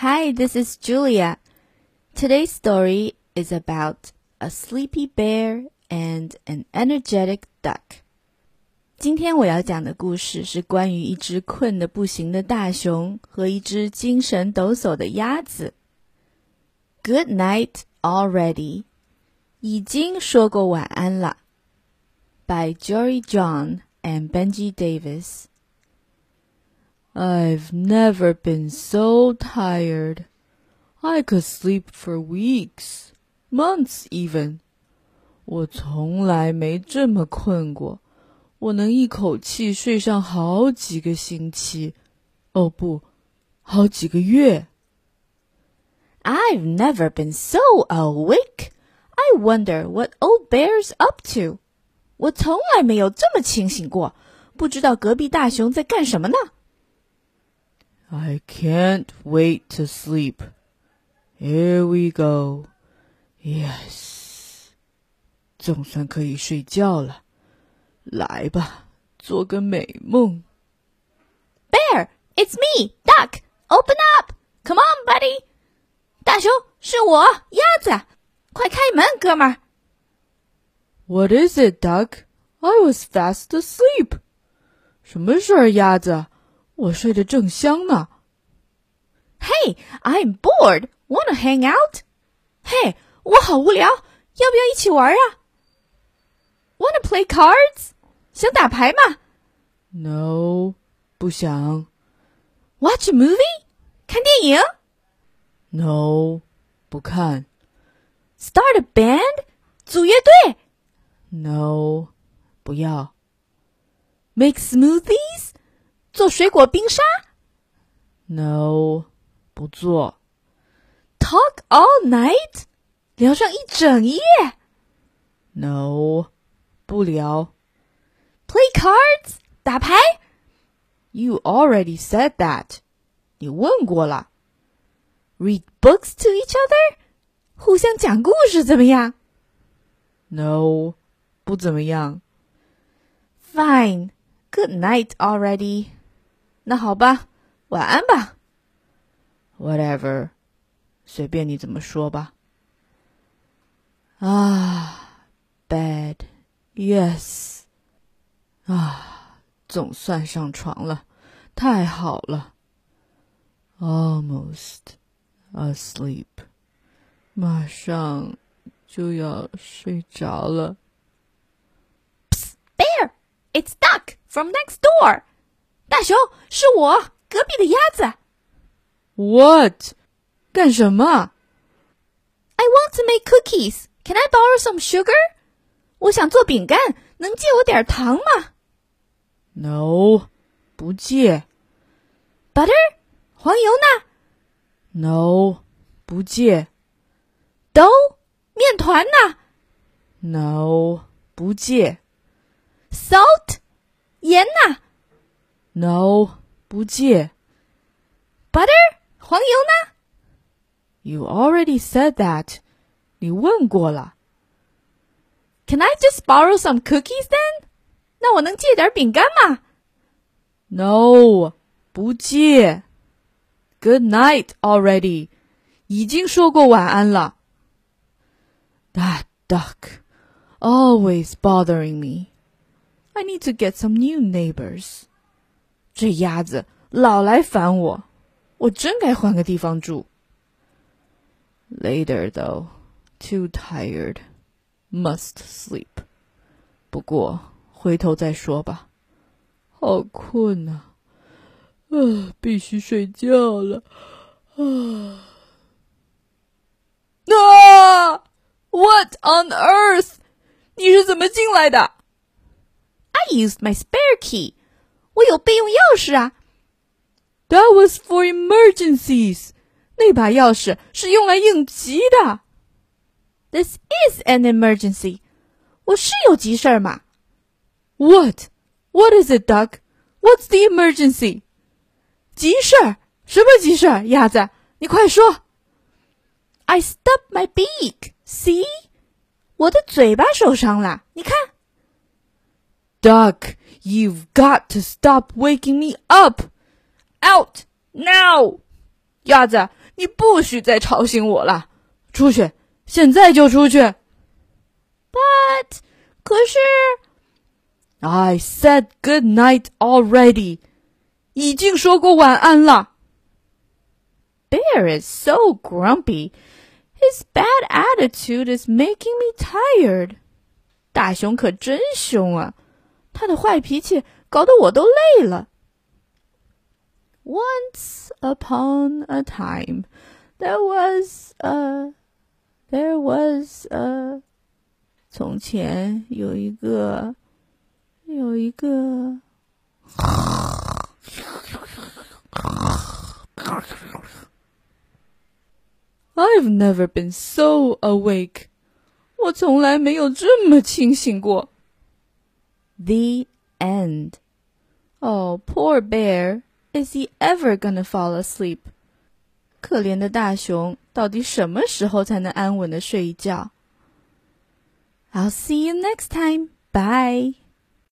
Hi, this is Julia. Today's story is about a sleepy bear and an energetic duck. 今天我要讲的故事是关于一只困得不行的大熊和一只精神抖擞的鸭子。Good night already，已经说过晚安了。By Jory John and Benji Davies。I've never been so tired. I could sleep for weeks, months even. 我从来没这么困过，我能一口气睡上好几个星期，哦不，好几个月。I've never been so awake. I wonder what old bear's up to. 我从来没有这么清醒过，不知道隔壁大熊在干什么呢 ？I can't wait to sleep. Here we go. Yes. 总算可以睡觉了。来吧，做个美梦。Bear, it's me, Duck. Open up. Come on, buddy. 大熊，是我，鸭子。快开门，哥们儿。What is it, Duck? I was fast asleep. 什么事儿，鸭子？ 我睡得正香呢。Hey, I'm bored. Wanna hang out? 嘿，我好无聊，要不要一起玩啊？Wanna play cards? 想打牌吗？No，不想。Watch a movie? 看电影？No，不看。Start a band? 组乐队？No，不要。Make smoothies? 做水果冰沙？No，不做。Talk all night，聊上一整夜？No，不聊。Play cards，打牌？You already said that，你问过了。Read books to each other，互相讲故事怎么样？No，不怎么样。Fine，Good night already。 那好吧，晚安吧。Whatever，随便你怎么说吧。啊，bed，yes，啊，总算上床了，太好了。Almost asleep，马上就要睡着了。Bear，it's Duck from next door。 大熊，是我隔壁的鸭子。What？干什么？I want to make cookies. Can I borrow some sugar? 我想做饼干，能借我点糖吗？No，不借。Butter？黄油呢？No，不借。Dough？面团呢？No，不借。Salt？盐呢 ？No，不借。Butter，黄油呢？You already said that，你问过了。Can I just borrow some cookies then？那我能借点饼干吗？No，不借。Good night already，已经说过晚安了。That duck always bothering me. I need to get some new neighbors. 这鸭子老来烦我，我真该换个地方住。Later though, too tired, must sleep. 不过回头再说吧，好困啊，啊，必须睡觉了啊！啊！What on earth？你是怎么进来的？I used my spare key. 我有备用钥匙啊。That was for emergencies。那把钥匙是用来应急的。This is an emergency。我是有急事儿嘛？What? What is it, Duck? What's the emergency? 急事儿？什么急事儿？鸭子，你快说。I stubbed my beak. See? 我的嘴巴受伤了，你看。Duck. You've got to stop waking me up! Out now! 鸭子， 你不许再吵醒我了！出去，现在就出去。But，可是，I said good night already，已经说过晚安了。Bear is so grumpy. His bad attitude is making me tired. 大熊可真凶啊！ 他的坏脾气搞得我都累了。Once upon a time, there was a, there was a. 从前有一个，有一个。I've never been so awake. 我从来没有这么清醒过。 The end. Oh, poor bear. Is he ever gonna fall asleep? 可怜的大熊，到底什么时候才能安稳的睡一觉？I'll see you next time. Bye.